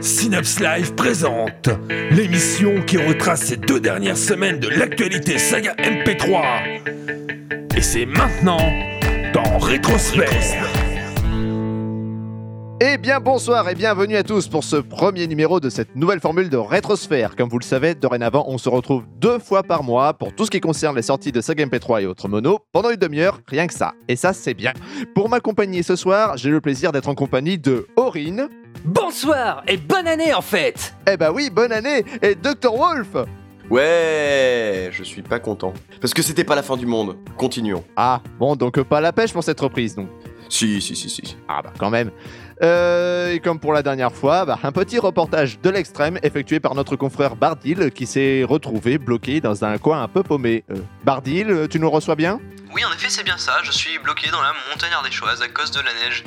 Synapse Live présente l'émission qui retrace ces deux dernières semaines de l'actualité saga MP3. Et c'est maintenant dans Rétrosphère. Eh bien bonsoir et bienvenue à tous pour ce premier numéro de cette nouvelle formule de Rétrosphère. Comme vous le savez, dorénavant, on se retrouve deux fois par mois pour tout ce qui concerne les sorties de Saga MP3 et autres monos pendant une demi-heure, rien que ça. Et ça, c'est bien. Pour m'accompagner ce soir, j'ai le plaisir d'être en compagnie de Aurine. Bonsoir et bonne année en fait Eh bah oui, bonne année Et Dr Wolf Ouais, je suis pas content. Parce que c'était pas la fin du monde. Continuons. Ah, bon, donc pas la pêche pour cette reprise, donc. Si, si, si, si. Ah bah quand même. Euh, et comme pour la dernière fois, bah, un petit reportage de l'extrême effectué par notre confrère Bardil qui s'est retrouvé bloqué dans un coin un peu paumé. Euh, Bardil, tu nous reçois bien? Oui, en effet, c'est bien ça. Je suis bloqué dans la montagne ardéchoise à cause de la neige.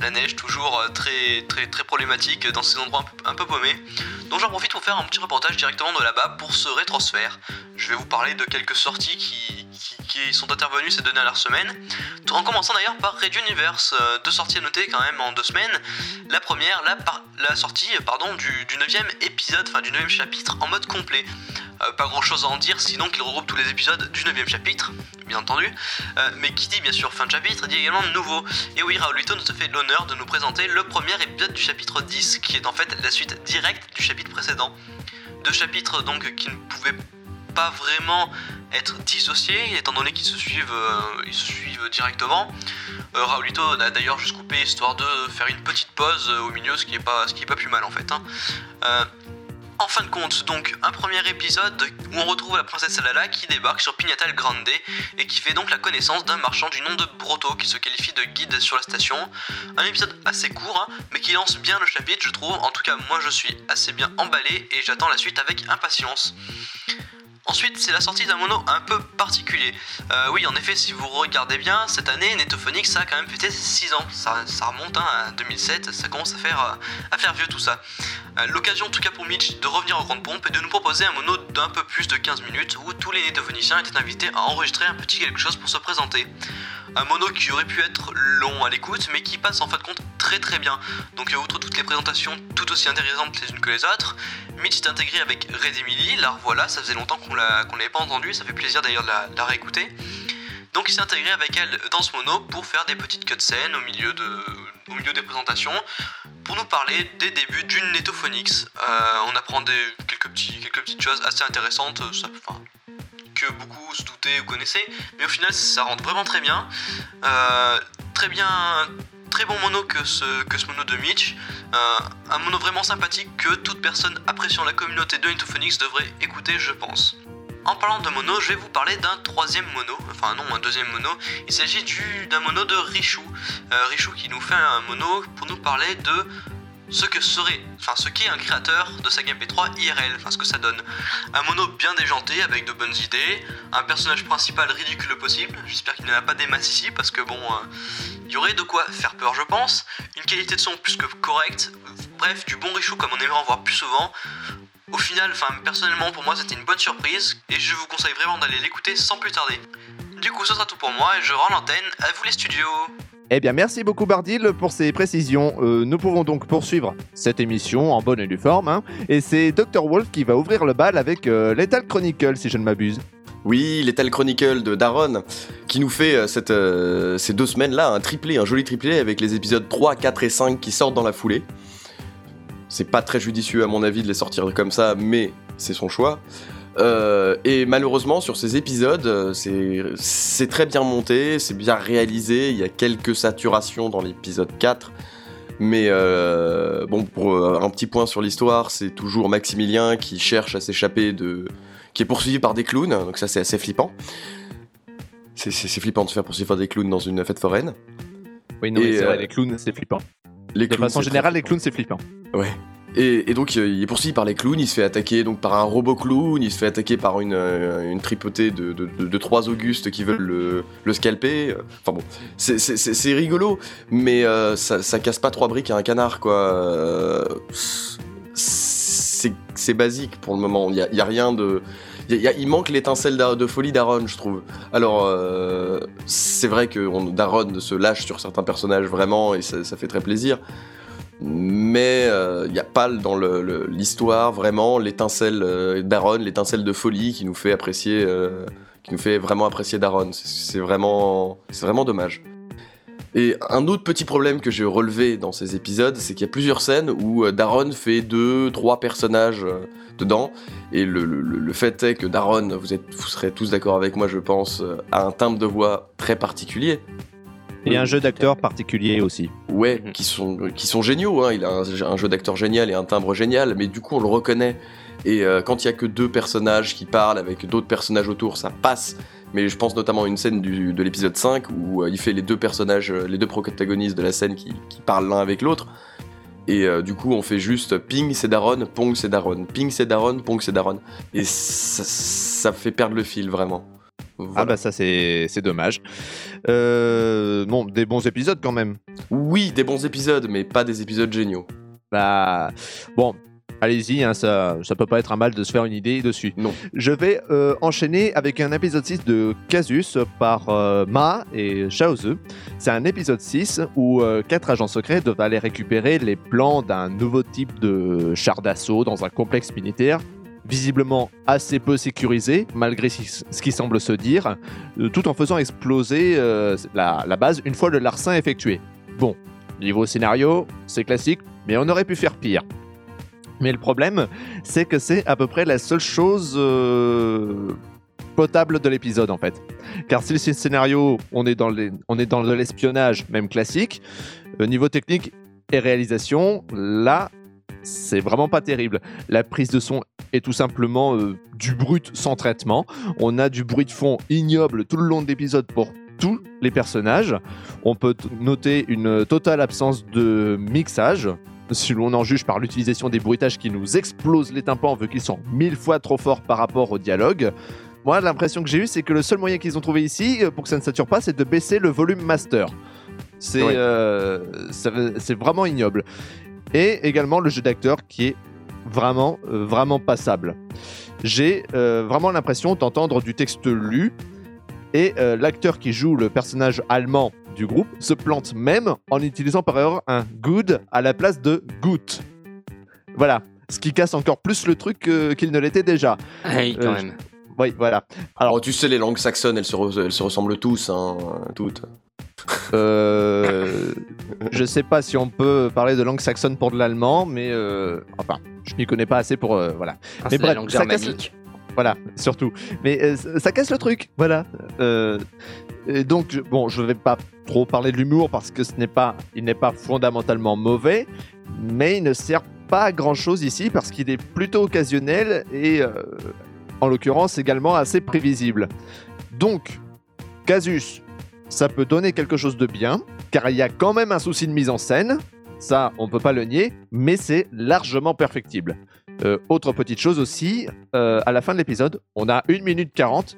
La neige, toujours euh, très, très, très problématique dans ces endroits un peu, paumés. Donc j'en profite pour faire un petit reportage directement de là-bas pour ce rétrosphère. Je vais vous parler de quelques sorties qui, qui, qui sont intervenues ces deux dernières semaines. En commençant d'ailleurs par Red Universe, euh, deux sorties à noter quand même en deux semaines. La première, la, sortie euh, du, du 9ème épisode, enfin du 9ème chapitre en mode complet. Euh, pas grand chose à en dire, sinon qu'il regroupe tous les épisodes du 9ème chapitre, bien entendu. Mais qui dit bien sûr fin de chapitre, dit également nouveau. Et oui, Raulito nous fait l'honneur de nous présenter le premier épisode du chapitre 10, qui est en fait la suite directe du chapitre précédent. Deux chapitres donc qui ne pouvaient pas vraiment être dissociés, étant donné qu'ils se suivent, euh, ils se suivent directement. Euh, Raulito a d'ailleurs juste coupé histoire de faire une petite pause euh, au milieu, ce qui est pas, ce qui est pas plus mal en fait. hein. Euh, en fin de compte, donc, un premier épisode où on retrouve la princesse Alala qui débarque sur Pignatal Grande et qui fait donc la connaissance d'un marchand du nom de Broto qui se qualifie de guide sur la station. Un épisode assez court, hein, mais qui lance bien le chapitre, je trouve. En tout cas, moi je suis assez bien emballé et j'attends la suite avec impatience. Ensuite, c'est la sortie d'un mono un peu particulier. Euh, oui, en effet, si vous regardez bien, cette année, Netophonix a quand même fêté 6 ans. Ça, ça remonte hein, à 2007, ça commence euh, à faire vieux tout ça. Euh, L'occasion, en tout cas pour Mitch, de revenir en grande pompe et de nous proposer un mono d'un peu plus de 15 minutes où tous les Netophoniciens étaient invités à enregistrer un petit quelque chose pour se présenter. Un mono qui aurait pu être long à l'écoute, mais qui passe en fin de compte très très bien. Donc, euh, outre toutes les présentations tout aussi intéressantes les unes que les autres, Mitch est intégré avec Red Emily, la revoilà, ça faisait longtemps qu'on l'a- l'avait pas entendu, ça fait plaisir d'ailleurs de la, de la réécouter. Donc il s'est intégré avec elle dans ce mono pour faire des petites cutscenes au milieu, de, au milieu des présentations, pour nous parler des débuts d'une Netophonix. Euh, on apprend des, quelques, petites choses assez intéressantes, euh, que beaucoup se doutaient ou connaissaient, mais au final ça rentre vraiment très bien. Euh, très très bon mono que ce, mono de Mitch. Un mono vraiment sympathique que toute personne appréciant la communauté de Netophonix devrait écouter, je pense. En parlant de mono, je vais vous parler d'un troisième mono, enfin non, un deuxième mono. Il s'agit du- d'un mono de Richou. Euh, Richou qui nous fait un mono pour nous parler de ce que serait, enfin ce qu'est un créateur de sa Game P3 IRL, enfin ce que ça donne. Un mono bien déjanté avec de bonnes idées, un personnage principal ridicule possible, j'espère qu'il n'y en a pas des masses ici parce que bon, euh, il y aurait de quoi faire peur je pense, une qualité de son plus que correcte, bref, du bon Richou comme on aimerait en voir plus souvent. Au final, enfin personnellement pour moi c'était une bonne surprise et je vous conseille vraiment d'aller l'écouter sans plus tarder. Du coup ce sera tout pour moi et je rends l'antenne à vous les studios. Eh bien, merci beaucoup Bardil pour ces précisions. Euh, nous pouvons donc poursuivre cette émission en bonne et due forme. hein. Et c'est Dr. Wolf qui va ouvrir le bal avec euh, Lethal Chronicle, si je ne m'abuse. Oui, Lethal Chronicle de Daron, qui nous fait euh, cette, euh, ces deux semaines-là un triplé, un joli triplé avec les épisodes 3, 4 et 5 qui sortent dans la foulée. C'est pas très judicieux à mon avis de les sortir comme ça, mais c'est son choix. Euh, et malheureusement, sur ces épisodes, euh, c'est très bien monté, c'est bien réalisé. Il y a quelques saturations dans l'épisode 4. Mais euh, bon, pour un petit point sur l'histoire, c'est toujours Maximilien qui cherche à s'échapper de. qui est poursuivi par des clowns, donc ça c'est assez flippant. C'est flippant de se faire poursuivre par des clowns dans une fête foraine. Oui, non, c'est vrai, les clowns, c'est flippant. Les De clowns, façon générale, les clowns, c'est flippant. Ouais. Et, et donc euh, il est poursuivi par les clowns, il se fait attaquer donc par un robot clown, il se fait attaquer par une, euh, une tripotée de, de, de- de trois Augustes qui veulent le, le scalper. Enfin bon, c'est- rigolo, mais euh, ça, ça casse pas trois briques à un canard quoi. Euh, C'est basique pour le moment, il y a, il y a rien de... il, manque l'étincelle de folie d'Aaron, je trouve. Alors, euh, c'est vrai que on, Daron se lâche sur certains personnages vraiment, et ça, fait très plaisir. Mais euh, il n'y a pas dans l'histoire vraiment l'étincelle euh, d'Aaron, l'étincelle de folie qui nous fait apprécier, qui nous fait vraiment apprécier Daron. C'est- C'est vraiment, c'est vraiment dommage. Et un autre petit problème que j'ai relevé dans ces épisodes, c'est qu'il y a plusieurs scènes où euh, Daron fait deux, trois personnages euh, dedans, et le, le- le- le fait est que Daron, vous, êtes, vous serez tous d'accord avec moi, je pense, euh, a un timbre de voix très particulier. Et un jeu d'acteur particulier aussi. Ouais, Mhm. qui sont, qui sont géniaux, hein. il a un, un jeu d'acteur génial et un timbre génial, mais du coup on le reconnaît. Et euh, quand il y a que deux personnages qui parlent avec d'autres personnages autour, ça passe. Mais je pense notamment à une scène du- de l'épisode 5 où euh, il fait les deux personnages, euh, les deux protagonistes de la scène qui, qui parlent l'un avec l'autre. Et euh, du coup on fait juste ping c'est Daron, pong c'est Daron, ping c'est Daron, pong c'est Daron. Et ça, ça fait perdre le fil vraiment. Ah bah ça c'est c'est dommage. Euh, bon, des bons épisodes quand même. Oui, des bons épisodes, mais pas des épisodes géniaux. Bah bon, allez-y, hein, ça, ça peut pas être un mal de se faire une idée dessus. Non. Je vais euh, enchaîner avec un épisode 6 de Casus par euh, Ma et Shaozu. C'est un épisode 6 où euh, quatre agents secrets doivent aller récupérer les plans d'un nouveau type de char d'assaut dans un complexe militaire visiblement assez peu sécurisé, malgré ce qui semble se dire, tout en faisant exploser euh, la, la base une fois le larcin effectué. Bon, niveau scénario, c'est classique, mais on aurait pu faire pire. Mais le problème, c'est que c'est à peu près la seule chose euh, potable de l'épisode en fait. Car si le scénario, on est dans de l'espionnage, même classique, euh, niveau technique et réalisation, là, c'est vraiment pas terrible. La prise de son est tout simplement euh, du brut sans traitement. On a du bruit de fond ignoble tout le long de l'épisode pour tous les personnages. On peut noter une totale absence de mixage. Si l'on en juge par l'utilisation des bruitages qui nous explosent les tympans vu qu'ils sont mille fois trop forts par rapport au dialogue. Moi, l'impression que j'ai eue, c'est que le seul moyen qu'ils ont trouvé ici euh, pour que ça ne sature pas, c'est de baisser le volume master. C'est euh, vraiment ignoble. Et également le jeu d'acteur qui est vraiment, euh, vraiment passable. J'ai euh, vraiment l'impression d'entendre du texte lu et l'acteur qui joue le personnage allemand du groupe se plante même en utilisant par erreur un good à la place de gut. Voilà. Ce qui casse encore plus le truc euh, qu'il ne l'était déjà. Ah Oui, quand Euh, même. Oui, voilà. Alors, tu sais, les langues saxonnes, elles se, re- elles se ressemblent tous, hein, toutes. Euh, je sais pas si on peut parler de langue saxonne pour de l'allemand, mais euh, enfin, je m'y connais pas assez pour euh, voilà. Ah, mais bref, langue ça casse-. Voilà, surtout. Mais euh, ça- casse le truc, voilà. Euh, et donc, bon, je vais pas trop parler de l'humour parce que ce n'est pas, il n'est pas fondamentalement mauvais, mais il ne sert pas à grand chose ici parce qu'il est plutôt occasionnel et, euh, en l'occurrence, également assez prévisible. Donc, Casus, ça peut donner quelque chose de bien, car il y a quand même un souci de mise en scène. Ça, on peut pas le nier, mais c'est largement perfectible. Euh, autre petite chose aussi, euh, à la fin de l'épisode, on a 1 minute 40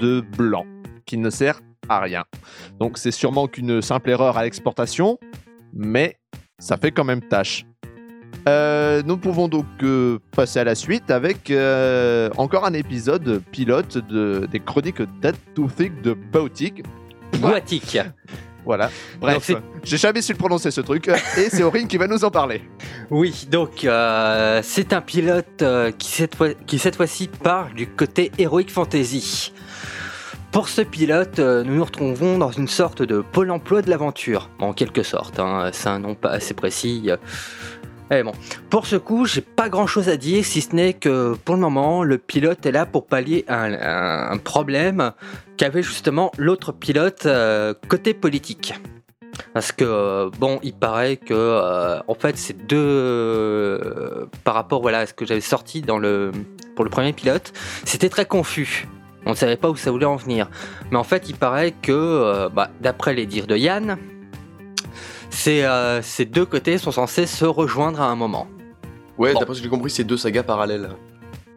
de blanc qui ne sert à rien. Donc c'est sûrement qu'une simple erreur à l'exportation, mais ça fait quand même tâche. Euh, nous pouvons donc passer à la suite avec encore un épisode pilote de, des chroniques d'Atouthic de Bautic. Boatique. Voilà. Bref, j'ai jamais su le prononcer ce truc, et c'est Aurine qui va nous en parler. Oui, donc euh, c'est un pilote euh, qui, cette fois, fois-ci parle du côté Heroic Fantasy. Pour ce pilote, euh, nous nous retrouvons dans une sorte de pôle emploi de l'aventure, en quelque sorte. hein, c'est un nom pas assez précis. Euh. Eh bon, pour ce coup, j'ai pas grand chose à dire si ce n'est que pour le moment, le pilote est là pour pallier un, problème qu'avait justement l'autre pilote euh, côté politique. Parce que, euh, bon, il paraît que, euh, en fait, ces deux. par rapport à ce que j'avais sorti pour le premier pilote, c'était très confus. On ne savait pas où ça voulait en venir. Mais en fait, il paraît que, bah, d'après les dires de Yann, ces, euh, ces deux côtés sont censés se rejoindre à un moment. Ouais, Bon. d'après ce que j'ai compris, c'est deux sagas parallèles.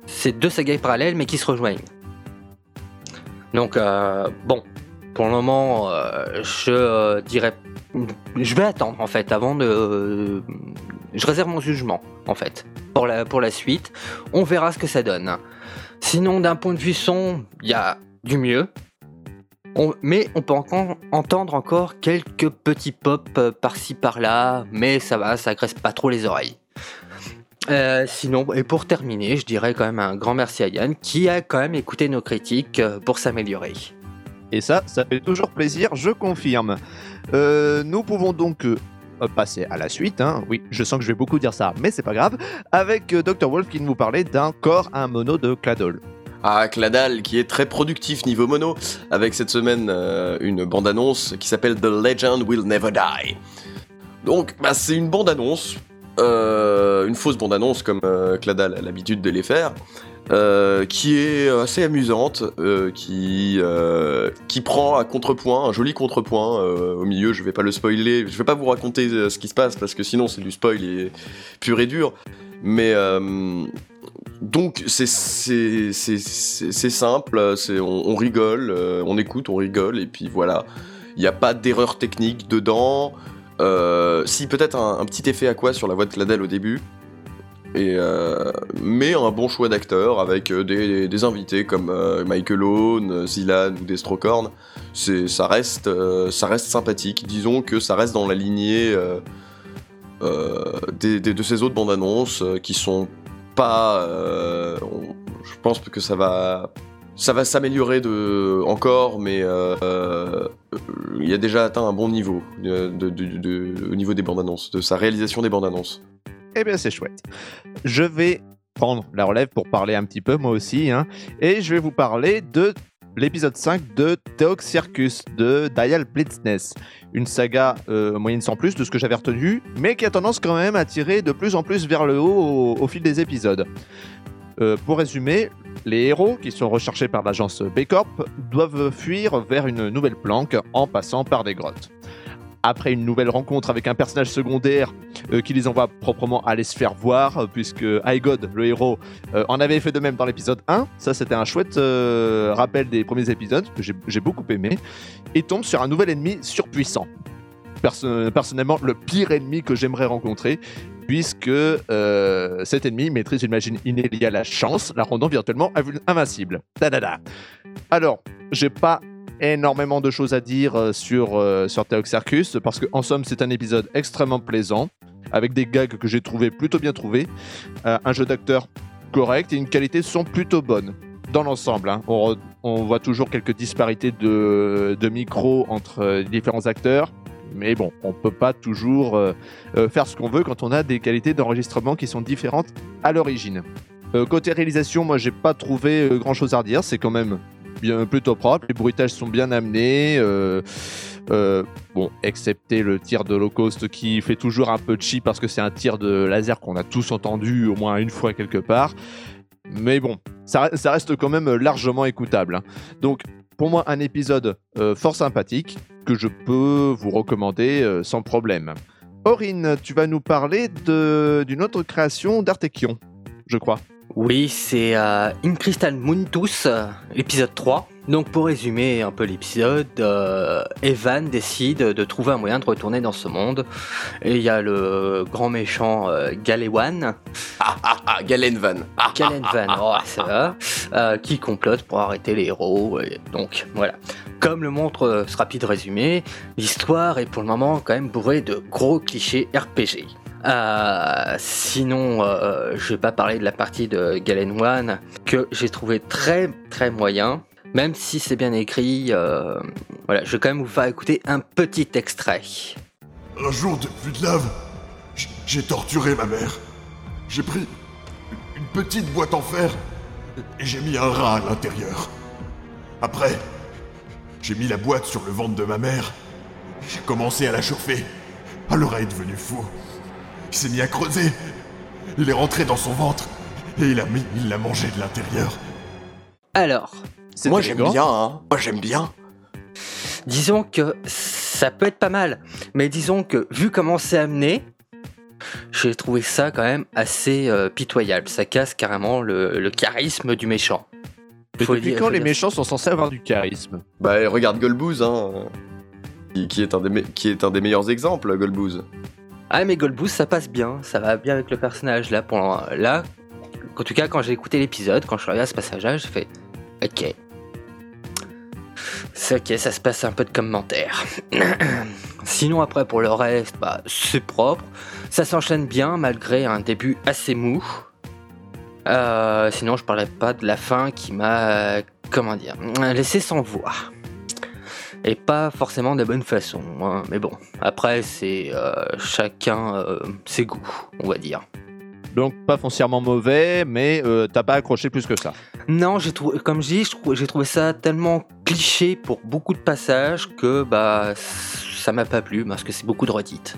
C'est deux sagas parallèles, mais qui se rejoignent. Donc, euh, bon, pour le moment, euh, je dirais. Je vais attendre, en fait, avant de. je réserve mon jugement, en fait, pour la, pour la suite. On verra ce que ça donne. Sinon, d'un point de vue son, il y a du mieux. Mais on peut encore entendre encore quelques petits pop euh, par-ci par-là, mais ça va, ça agresse pas trop les oreilles. Euh, sinon, et pour terminer, je dirais quand même un grand merci à Yann qui a quand même écouté nos critiques euh, pour s'améliorer. Et ça, ça fait toujours plaisir, je confirme. Nous pouvons donc passer à la suite. hein. Oui, je sens que je vais beaucoup dire ça, mais c'est pas grave. Avec Dr. Wolf qui nous parlait d'un corps à un mono de Cladol. Ah, Cladal, qui est très productif niveau mono, avec cette semaine euh, une bande-annonce qui s'appelle The Legend Will Never Die. Donc, bah, c'est une bande-annonce, euh, une fausse bande-annonce comme euh, Cladal a l'habitude de les faire, euh, qui est assez amusante, euh, qui, euh, prend à contrepoint, un joli contrepoint euh, au milieu. Je vais pas le spoiler, je vais pas vous raconter euh, ce qui se passe parce que sinon c'est du spoil pur et dur. Mais euh, donc c'est simple, on, rigole, euh, on écoute, on rigole et puis voilà. Il n'y a pas d'erreur technique dedans. Euh, si peut-être un, petit effet à quoi sur la voix de Cladel au début. Et euh, mais un bon choix d'acteurs avec des, invités comme Michael Owen, Zilan ou Destrocorn. Ça reste ça reste sympathique. Disons que ça reste dans la lignée de ces autres bandes annonces qui sont euh, je pense que ça va. Ça va s'améliorer de encore, mais euh, il a déjà atteint un bon niveau euh, de- au niveau des bandes annonces, de sa réalisation des bandes annonces. Eh bien, c'est chouette. Je vais prendre la relève pour parler un petit peu, moi aussi, hein, et je vais vous parler de l'épisode 5 de Theox Circus de Dial Blitzness. Une saga euh, moyenne sans plus de ce que j'avais retenu, mais qui a tendance quand même à tirer de plus en plus vers le haut au, fil des épisodes. Euh, pour résumer, les héros, qui sont recherchés par l'agence B-Corp, doivent fuir vers une nouvelle planque en passant par des grottes. Après une nouvelle rencontre avec un personnage secondaire euh, qui les envoie proprement aller se faire voir, euh, puisque God, le héros, euh, en avait fait de même dans l'épisode 1. Ça, c'était un chouette rappel des premiers épisodes, que j'ai beaucoup aimé. Et tombe sur un nouvel ennemi surpuissant. Perso- personnellement, le pire ennemi que j'aimerais rencontrer, puisque cet ennemi maîtrise une machine innée à la chance, la rendant virtuellement invincible. Da-da-da. Alors, j'ai pas énormément de choses à dire euh, sur, euh, sur Theox Circus, parce qu'en somme, c'est un épisode extrêmement plaisant, avec des gags que j'ai trouvé plutôt bien trouvés, euh, un jeu d'acteur correct et une qualité son plutôt bonne. Dans l'ensemble, hein. on, on voit toujours quelques disparités de, de micro entre euh, différents acteurs, mais bon, on peut pas toujours faire ce qu'on veut quand on a des qualités d'enregistrement qui sont différentes à l'origine. Côté réalisation, moi j'ai pas trouvé grand chose à redire, c'est quand même plutôt propre, les bruitages sont bien amenés. euh, euh, bon, excepté le tir de low cost qui fait toujours un peu cheap parce que c'est un tir de laser qu'on a tous entendu au moins une fois quelque part. Mais bon, ça, reste quand même largement écoutable. hein. Donc, pour moi, un épisode euh, fort sympathique que je peux vous recommander sans problème. Aurine, tu vas nous parler d'une autre création d'Artekion, je crois. Oui, c'est euh, In Crystal Muntus, euh, l'épisode 3. Donc pour résumer un peu l'épisode, euh, Evan décide de trouver un moyen de retourner dans ce monde. Et il y a le grand méchant euh, Galewan, Ah ah ah, Galen Van. Ah, Galenvan, oh, c'est vrai, euh, qui complote pour arrêter les héros. Et donc voilà. Comme le montre euh, ce rapide résumé, l'histoire est pour le moment quand même bourrée de gros clichés RPG. Euh, sinon, euh, je vais pas parler de la partie de Galen One que j'ai trouvé très très moyen, même si c'est bien écrit. euh, voilà, je vais quand même vous faire écouter un petit extrait. Un jour de pluie de lave, j'ai torturé ma mère. J'ai pris une petite boîte en fer et j'ai mis un rat à l'intérieur. Après, j'ai mis la boîte sur le ventre de ma mère. J'ai commencé à la chauffer. Alors le rat est devenu fou. Il s'est mis à creuser. Il est rentré dans son ventre et il a mis, il l'a mangé de l'intérieur. Alors, C'est Moi j'aime bien, hein. Moi j'aime bien. Disons que ça peut être pas mal, mais disons que vu comment c'est amené, j'ai trouvé ça quand même assez euh, pitoyable. Ça casse carrément le, le charisme du méchant. Mais Faut depuis dire- quand les dire- méchants sont censés avoir du charisme? Bah regarde Golbooz, hein. Qui, qui est un des me- qui est un des meilleurs exemples, Golbooz. Ah mais Goldboost ça passe bien, ça va bien avec le personnage là. Pour là, en tout cas, quand j'ai écouté l'épisode, quand je à ce passage-là, j'ai fait Ok. C'est ok, ça se passe un peu de commentaires. Sinon, après, pour le reste, bah, c'est propre. Ça s'enchaîne bien malgré un début assez mou. Euh, sinon, je parlais pas de la fin qui m'a, comment dire, laissé sans voix. Et pas forcément de bonne façon. hein. Mais bon, après, c'est euh, chacun euh, ses goûts, on va dire. Donc pas foncièrement mauvais, mais euh, t'as pas accroché plus que ça. Non, j'ai trouvé, comme je dis, j'ai trouvé ça tellement cliché pour beaucoup de passages que bah ça m'a pas plu parce que c'est beaucoup de redites.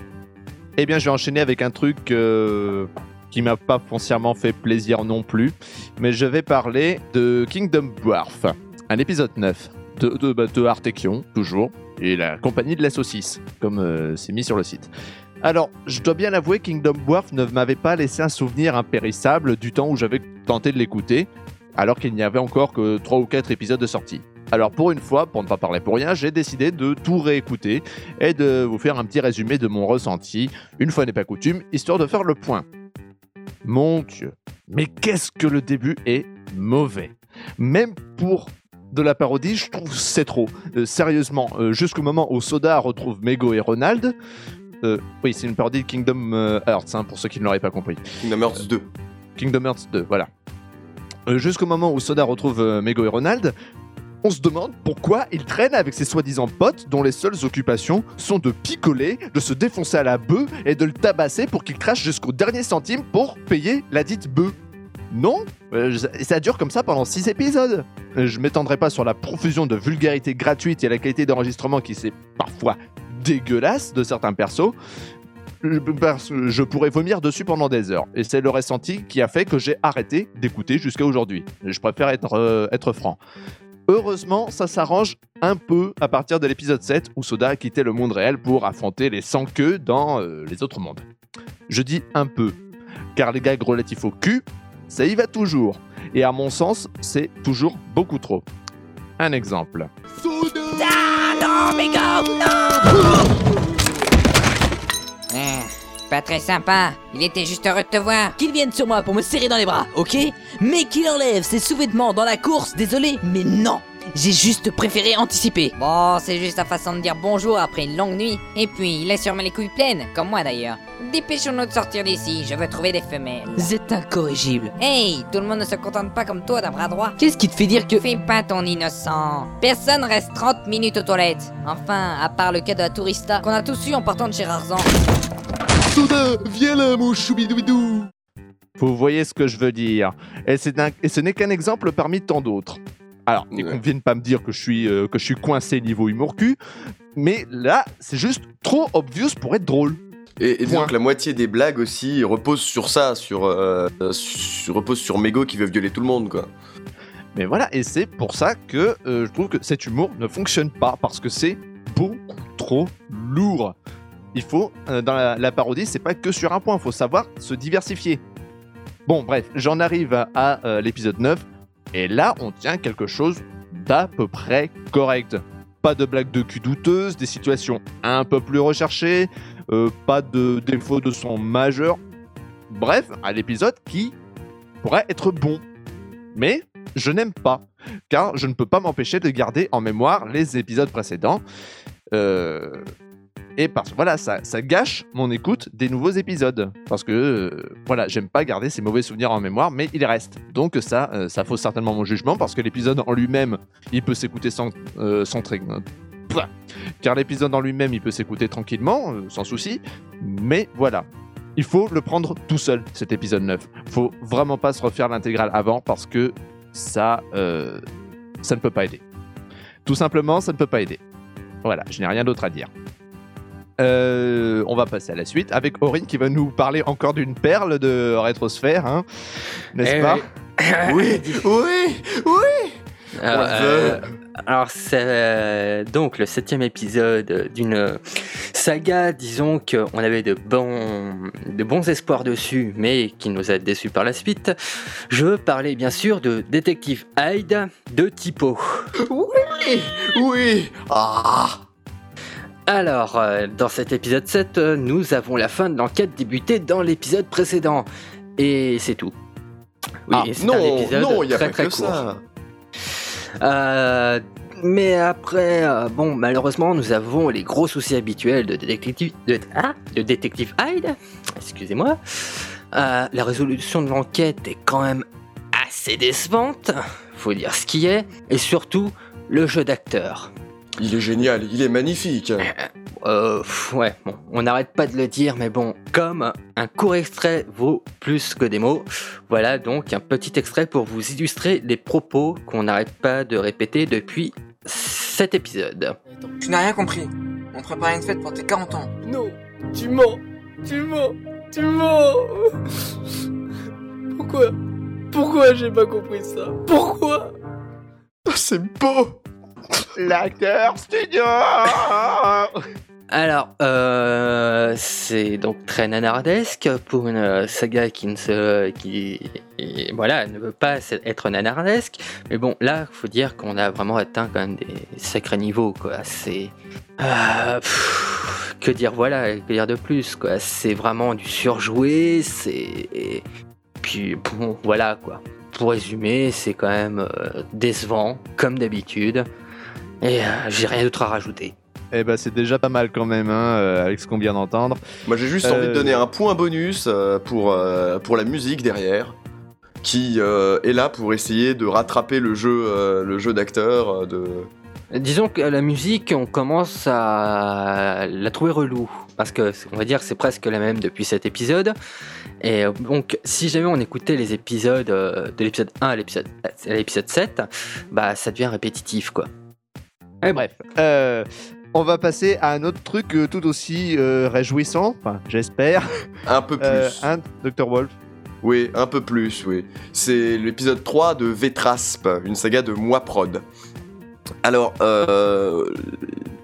Eh bien, je vais enchaîner avec un truc euh, qui m'a pas foncièrement fait plaisir non plus, mais je vais parler de Kingdom Dwarf, un épisode 9 bah, de Artekion, toujours, et la compagnie de la saucisse, comme euh, c'est mis sur le site. Alors, je dois bien l'avouer, Kingdom Dwarf ne m'avait pas laissé un souvenir impérissable du temps où j'avais tenté de l'écouter, alors qu'il n'y avait encore que 3 ou 4 épisodes de sortie. Alors pour une fois, pour ne pas parler pour rien, j'ai décidé de tout réécouter et de vous faire un petit résumé de mon ressenti, une fois n'est pas coutume, histoire de faire le point. Mon Dieu, mais qu'est-ce que le début est mauvais. Même pour de la parodie, je trouve c'est trop. Euh, sérieusement, euh, jusqu'au moment où Soda retrouve Mego et Ronald. euh, oui, c'est une parodie de Kingdom Hearts, hein, pour ceux qui ne l'auraient pas compris. Kingdom Hearts 2. Kingdom Hearts 2, voilà. Jusqu'au moment où Soda retrouve Mego et Ronald, on se demande pourquoi il traîne avec ses soi-disant potes dont les seules occupations sont de picoler, de se défoncer à la bœuf et de le tabasser pour qu'il crache jusqu'au dernier centime pour payer la dite bœuf. Non, Euh, ça dure comme ça pendant 6 épisodes. Euh, Je m'étendrai pas sur la profusion de vulgarité gratuite et la qualité d'enregistrement qui c'est parfois dégueulasse de certains persos. Je- pourrais vomir dessus pendant des heures. Et c'est le ressenti qui a fait que j'ai arrêté d'écouter jusqu'à aujourd'hui. Je préfère être, euh, franc. Heureusement, ça s'arrange un peu à partir de l'épisode 7 où Soda a quitté le monde réel pour affronter les sans-queues dans euh, les autres mondes. Je dis un peu, car les gags relatifs au cul, ça y va toujours. Et à mon sens, c'est toujours beaucoup trop. Un exemple. Hein, Pas très sympa. Il était juste heureux de te voir. Qu'il vienne sur moi pour me serrer dans les bras, ok? Mais qu'il enlève ses sous-vêtements dans la course, désolé, mais non J'ai juste préféré anticiper. Bon, c'est juste ta façon de dire bonjour après une longue nuit. Et puis, il a sûrement les couilles pleines, comme moi d'ailleurs. Dépêchons-nous de sortir d'ici, je veux trouver des femelles. Vous êtes incorrigible. Hey, tout le monde ne se contente pas comme toi d'un bras droit. Qu'est-ce qui te fait dire que... Fais pas ton innocent. Personne reste 30 minutes aux toilettes. Enfin, à part le cas de la tourista qu'on a tous eu en partant de chez Rarzan. Soda, viens là, mon choubidoubidou Vous voyez ce que je veux dire. Et, et ce n'est qu'un exemple parmi tant d'autres. Alors, et qu'on vienne pas me dire que je suis, euh, que je suis coincé niveau humour cul, mais là, c'est juste trop obvious pour être drôle. Et, et disons que la moitié des blagues aussi reposent sur ça, sur, euh, sur reposent sur Mego qui veut violer tout le monde, quoi. Mais voilà, et c'est pour ça que euh, je trouve que cet humour ne fonctionne pas, parce que c'est beaucoup trop lourd. Il faut, euh, dans la, la parodie, c'est pas que sur un point, il faut savoir se diversifier. Bon, bref, j'en arrive à, à, euh, l'épisode 9, et là, on tient quelque chose d'à peu près correct. Pas de blagues de cul douteuses, des situations un peu plus recherchées, euh, pas de défauts de son majeur. Bref, un épisode qui pourrait être bon. Mais je n'aime pas, car je ne peux pas m'empêcher de garder en mémoire les épisodes précédents. Euh, et parce voilà, ça, gâche mon écoute des nouveaux épisodes. Parce que euh, voilà, j'aime pas garder ces mauvais souvenirs en mémoire, mais il reste. Donc ça, euh, ça fausse certainement mon jugement, parce que l'épisode en lui-même, il peut s'écouter sans, euh, sans Pouah. Car l'épisode en lui-même, il peut s'écouter tranquillement, sans souci. Mais voilà, il faut le prendre tout seul, cet épisode 9. Faut vraiment pas se refaire l'intégrale avant, parce que ça, ça ne peut pas aider. Tout simplement, ça ne peut pas aider. Voilà, je n'ai rien d'autre à dire. Euh, on va passer à la suite avec Aurine qui va nous parler encore d'une perle de rétrosphère, hein, n'est-ce Eh pas oui. Oui, oui, oui Alors, euh, alors, c'est euh, donc le septième épisode d'une saga, disons qu'on avait de bons, de bons espoirs dessus, mais qui nous a déçus par la suite. Je veux parler bien sûr de Détective Hyde de Tipo. Oui, oui Ah Alors, euh, dans cet épisode 7, euh, nous avons la fin de l'enquête débutée dans l'épisode précédent. Et c'est tout. Oui, Ah, c'est non, un épisode non, il y a très pas très que court. ça. Euh, mais après, euh, bon, malheureusement, nous avons les gros soucis habituels de détective, de, ah, de détective Hyde. Excusez-moi. Euh, la résolution de l'enquête est quand même assez décevante. Faut dire ce qui est. Et surtout, le jeu d'acteur. Il est génial, il est magnifique. Euh, pff, ouais, bon, on n'arrête pas de le dire, mais bon, comme un court extrait vaut plus que des mots, voilà donc un petit extrait pour vous illustrer les propos qu'on n'arrête pas de répéter depuis cet épisode. Tu n'as rien compris. On préparait une fête pour tes 40 ans. Non, tu mens, tu mens, tu mens. Pourquoi? Pourquoi j'ai pas compris ça? Pourquoi? C'est beau L'acteur studio Alors, euh, c'est donc très nanardesque pour une euh, saga qui ne se, qui, voilà, ne veut pas être nanardesque. Mais bon, là, faut dire qu'on a vraiment atteint quand même des sacrés niveaux, quoi. C'est, euh, que dire, voilà, que dire de plus, quoi. C'est vraiment du surjoué, c'est, puis bon, voilà, quoi. Pour résumer, c'est quand même décevant, comme d'habitude. Et euh, j'ai rien d'autre à rajouter. Eh ben c'est déjà pas mal quand même, hein, euh, avec ce qu'on vient d'entendre. Moi j'ai juste envie de Euh, donner un point bonus euh, pour, euh, pour la musique derrière, qui euh, est là pour essayer de rattraper le jeu, euh, le jeu d'acteur. euh, de... Disons que la musique, on commence à la trouver relou. Parce que, on va dire, que c'est presque la même depuis cet épisode. Et euh, donc, si jamais on écoutait les épisodes euh, de l'épisode 1 à l'épisode à l'épisode 7, bah ça devient répétitif, quoi. Et bref, euh, on va passer à un autre truc euh, tout aussi euh, réjouissant, enfin j'espère, Un peu plus. euh, hein, Dr. Wolf. Oui, un peu plus, oui. C'est l'épisode 3 de Vétrasp, une saga de Moi Prod. Alors, euh,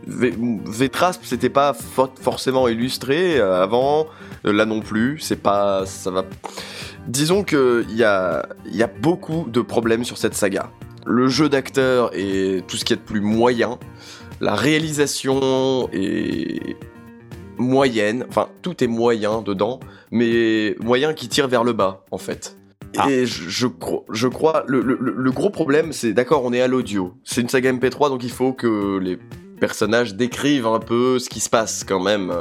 Vé- Vétrasp, c'était pas for- forcément illustré avant, là non plus, c'est pas. ça va. Disons qu'il y a, il y a beaucoup de problèmes sur cette saga. Le jeu d'acteur et tout ce qui est de plus moyen, la réalisation est moyenne, enfin tout est moyen dedans, mais moyen qui tire vers le bas en fait. Et je, je, cro- je crois, le, le- le- le gros problème c'est, d'accord, on est à l'audio, c'est une saga MP3 donc il faut que les personnages décrivent un peu ce qui se passe quand même.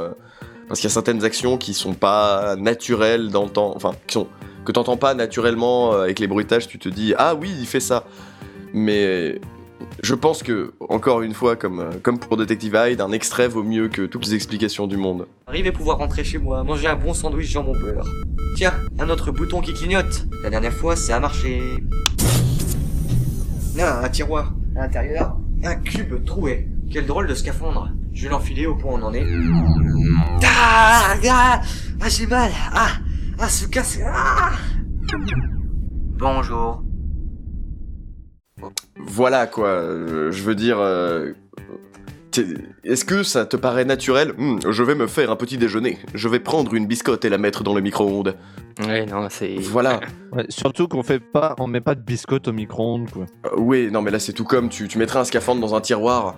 Parce qu'il y a certaines actions qui sont pas naturelles d'entendre, enfin, qui sont, que t'entends pas naturellement euh, avec les bruitages, tu te dis, ah oui, il fait ça. Mais je pense que, encore une fois, comme, euh, comme pour Detective Hyde, un extrait vaut mieux que toutes les explications du monde. Arriver pouvoir rentrer chez moi, manger un bon sandwich jambon beurre. Tiens, un autre bouton qui clignote. La dernière fois, ça a marché. Là, un tiroir. À l'intérieur, un cube troué. Quel drôle de scaphandre. Je vais l'enfiler au point où on en est. Ah, ah, ah j'ai mal. Ah, ah, se casse. Ah. Bonjour. Voilà quoi, euh, je veux dire. euh, Est-ce que ça te paraît naturel? Hmm, Je vais me faire un petit déjeuner. Je vais prendre une biscotte et la mettre dans le micro-ondes. Ouais, non, c'est. Voilà. Ouais, surtout qu'on fait pas, on met pas de biscotte au micro-ondes quoi. Euh, oui, non mais là c'est tout comme tu, tu mettrais un scaphandre dans un tiroir.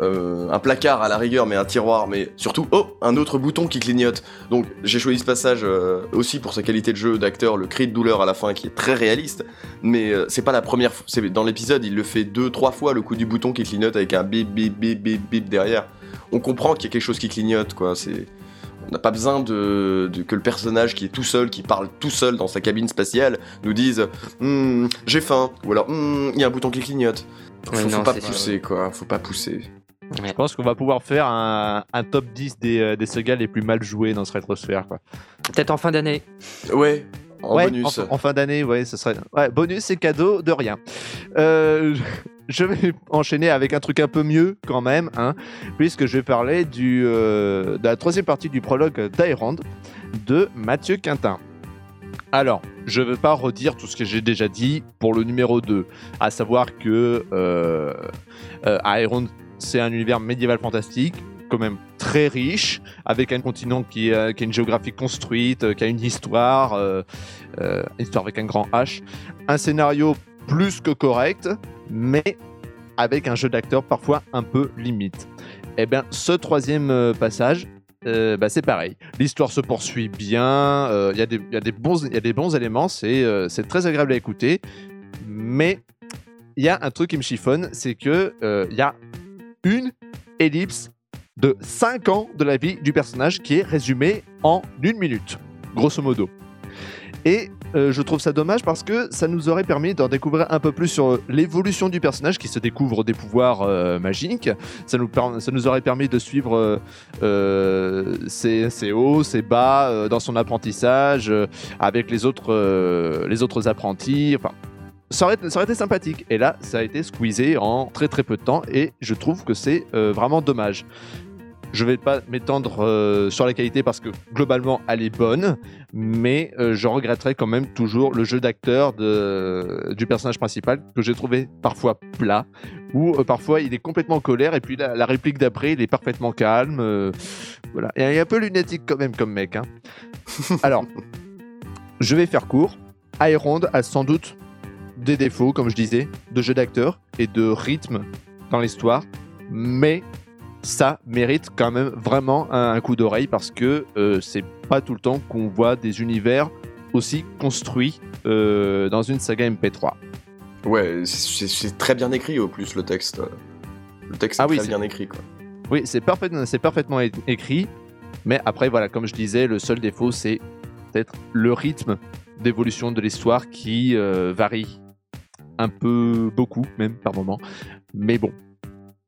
Euh, un placard à la rigueur, mais un tiroir, mais surtout, oh, un autre bouton qui clignote. Donc j'ai choisi ce passage euh, aussi pour sa qualité de jeu d'acteur, le cri de douleur à la fin qui est très réaliste, mais euh, c'est pas la première fois, dans l'épisode, il le fait deux, trois fois le coup du bouton qui clignote avec un bip bip bip bip bip derrière. On comprend qu'il y a quelque chose qui clignote, quoi. C'est, on n'a pas besoin de, de- que le personnage qui est tout seul, qui parle tout seul dans sa cabine spatiale, nous dise Hmm, j'ai faim, ou alors Hmm, il y a un bouton qui clignote. Faut, Ouais, faut non, pas pousser, quoi. Faut pas pousser. Je pense qu'on va pouvoir faire un, un top 10 des, euh, des sagas les plus mal joués dans ce rétrosphère quoi. Peut-être en fin d'année. Ouais, en Ouais, bonus. En, en fin d'année, ouais, ce serait. Ouais, bonus et cadeau de rien. Euh, je vais enchaîner avec un truc un peu mieux quand même, hein, puisque je vais parler du, euh, de la troisième partie du prologue d'Aerond de Mathieu Quintin. Alors, je ne veux pas redire tout ce que j'ai déjà dit pour le numéro 2, à savoir que euh, euh, Aeron, c'est un univers médiéval fantastique, quand même très riche, avec un continent qui, euh, a une géographie construite, euh, qui a une histoire, euh, euh, histoire avec un grand H, un scénario plus que correct, mais avec un jeu d'acteur parfois un peu limite. Et bien, ce troisième passage bah, c'est pareil. L'histoire se poursuit bien. Il y, a des- bons- éléments. C'est très agréable à écouter. Mais il y a un truc qui me chiffonne c'est que il y a une ellipse de 5 ans de la vie du personnage qui est résumée en une minute, grosso modo. Et euh, je trouve ça dommage parce que ça nous aurait permis d'en découvrir un peu plus sur l'évolution du personnage qui se découvre des pouvoirs euh, magiques. Ça nous, aurait permis de suivre euh, ses, hauts, ses bas dans son apprentissage avec les autres, les autres apprentis. Ça aurait, été sympathique. Et là, ça a été squeezé en très très peu de temps et je trouve que c'est euh, vraiment dommage. Je vais pas m'étendre euh, sur la qualité parce que globalement elle est bonne, mais euh, je regretterai quand même toujours le jeu d'acteur du personnage principal que j'ai trouvé parfois plat, ou parfois il est complètement en colère et puis la, réplique d'après il est parfaitement calme. voilà, et il est un peu lunatique quand même comme mec. hein. Alors, je vais faire court. Ironde a sans doute des défauts, comme je disais, de jeu d'acteur et de rythme dans l'histoire, mais ça mérite quand même vraiment un, un coup d'oreille parce que euh, c'est pas tout le temps qu'on voit des univers aussi construits euh, dans une saga MP3. Ouais, c'est très bien écrit au plus le texte. Le texte est Ah oui, très bien écrit quoi. Oui, c'est parfaitement, c'est parfaitement écrit, mais après, voilà, comme je disais, le seul défaut, c'est peut-être le rythme d'évolution de l'histoire qui euh, varie un peu, beaucoup même par moment. Mais bon,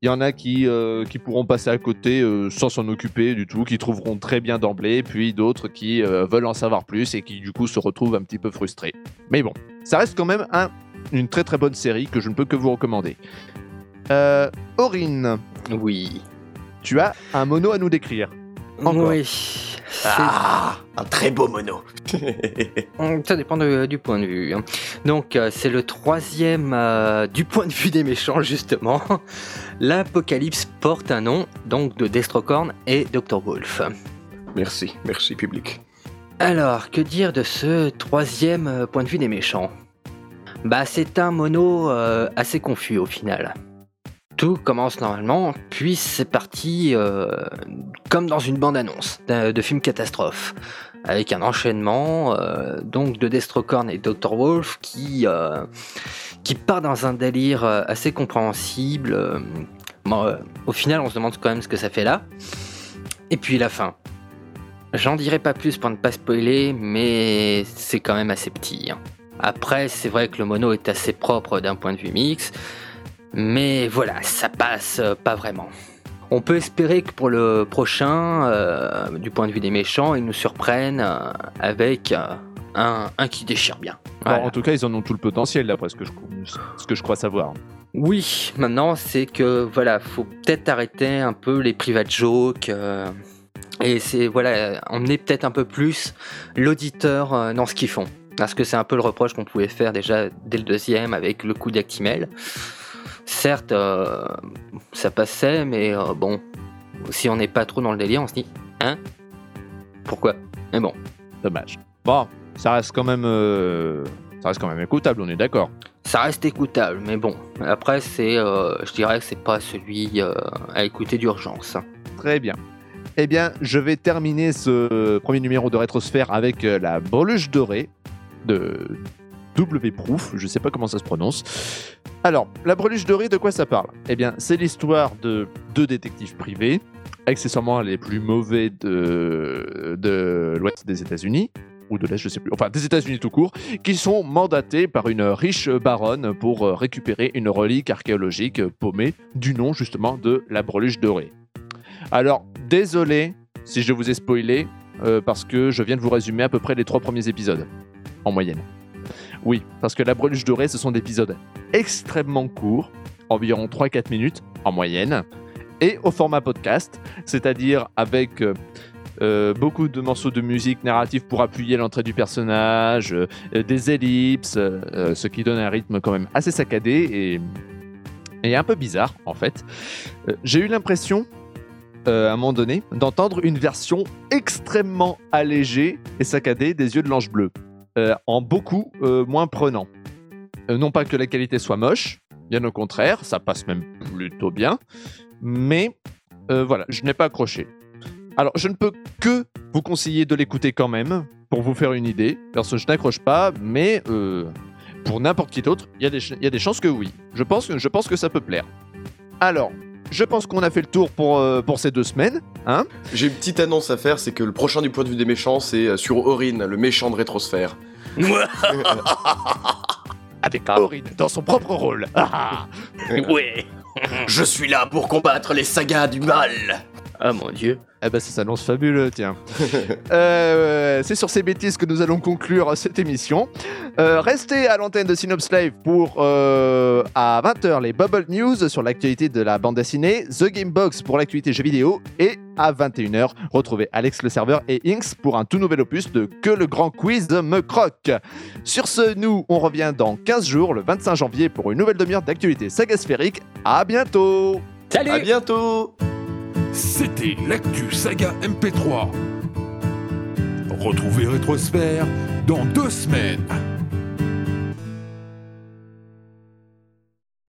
il y en a qui, euh, qui pourront passer à côté euh, sans s'en occuper du tout, qui trouveront très bien d'emblée, puis d'autres qui euh, veulent en savoir plus et qui du coup se retrouvent un petit peu frustrés. Mais bon, ça reste quand même un- une très très bonne série que je ne peux que vous recommander. Euh, Aurine, Oui. tu as un mono à nous décrire. Encore. Oui. Ah, un très beau mono. Ça dépend de- du point de vue. hein. Donc, euh, c'est le troisième euh, du point de vue des méchants, justement. L'Apocalypse porte un nom, donc de Destrocorn et Dr. Wolf. merci, merci public. Alors, que dire de ce troisième euh, point de vue des méchants? Bah, c'est un mono euh, assez confus au final. Tout commence normalement, puis c'est parti euh, comme dans une bande-annonce de film catastrophe, avec un enchaînement euh, donc de Destrocorn et Dr. Wolf qui, euh, qui part dans un délire assez compréhensible. au final, on se demande quand même ce que ça fait là. Et puis la fin. J'en dirai pas plus pour ne pas spoiler, mais c'est quand même assez petit. hein. Après, c'est vrai que le mono est assez propre d'un point de vue mix, mais voilà, ça passe euh, pas vraiment. On peut espérer que pour le prochain, euh, du point de vue des méchants, ils nous surprennent euh, avec euh, un, un qui déchire bien. Bon, en tout cas, ils en ont tout le potentiel, d'après ce que je, ce que je crois savoir. Oui, maintenant c'est que voilà, faut peut-être arrêter un peu les private jokes et c'est voilà, emmener peut-être un peu plus l'auditeur dans ce qu'ils font. Parce que c'est un peu le reproche qu'on pouvait faire déjà dès le deuxième avec le coup d'Actimel. Certes, euh, ça passait, mais euh, bon, si on n'est pas trop dans le délire, on se dit, hein? Pourquoi? Mais bon, Dommage. Bon, ça reste quand même, euh, ça reste quand même écoutable, on est d'accord. ça reste écoutable, mais bon, après c'est, euh, je dirais que c'est pas celui à écouter d'urgence. Très bien. Eh bien, je vais terminer ce premier numéro de Rétrosphère avec la breluche dorée de W Proof, je sais pas comment ça se prononce. Alors, la breluche dorée, de quoi ça parle? Eh bien, c'est l'histoire de deux détectives privés, accessoirement les plus mauvais de, l'ouest des États-Unis, ou de l'Est, je sais plus, enfin des États-Unis tout court, qui sont mandatés par une riche baronne pour récupérer une relique archéologique paumée du nom justement de la breluche dorée. Alors, désolé si je vous ai spoilé, euh, parce que je viens de vous résumer à peu près les trois premiers épisodes, en moyenne. Oui, parce que la breluche dorée, ce sont des épisodes extrêmement courts, environ 3-4 minutes en moyenne, et au format podcast, c'est-à-dire avec euh, euh, beaucoup de morceaux de musique narrative pour appuyer l'entrée du personnage, euh, des ellipses, ce qui donne un rythme quand même assez saccadé et, et un peu bizarre en fait. J'ai eu l'impression à un moment donné, d'entendre une version extrêmement allégée et saccadée des yeux de l'ange bleu, en beaucoup euh, moins prenant. Euh, non pas que la qualité soit moche, bien au contraire, ça passe même plutôt bien, mais euh, voilà, je n'ai pas accroché. Alors, je ne peux que vous conseiller de l'écouter quand même, pour vous faire une idée. Perso, je n'accroche pas, mais euh, pour n'importe qui d'autre, il y, a des chances que oui. Je pense, que- que ça peut plaire. Alors, je pense qu'on a fait le tour pour, euh, ces deux semaines. Hein J'ai une petite annonce à faire, c'est que le prochain du point de vue des méchants, c'est euh, sur Orin, le méchant de Rétrosphère. Avec Aurine, dans son propre rôle. Ah, Ouais. Je suis là pour combattre les sagas du mal. Ah mon dieu. Eh ben, ça s'annonce fabuleux, tiens. Euh, c'est sur ces bêtises que nous allons conclure cette émission. Euh, restez à l'antenne de Synops Live pour, euh, à 20h, les Bubble News sur l'actualité de la bande dessinée, The Game Box pour l'actualité jeux vidéo, et à 21h, retrouvez Alex le serveur et Inks pour un tout nouvel opus de Que le grand quiz me croque. Sur ce, nous, on revient dans 15 jours, le 25 janvier, pour une nouvelle demi-heure d'actualité saga sphérique. À bientôt Salut À bientôt C'était l'actu saga MP3. Retrouvez Rétrosphère dans deux semaines.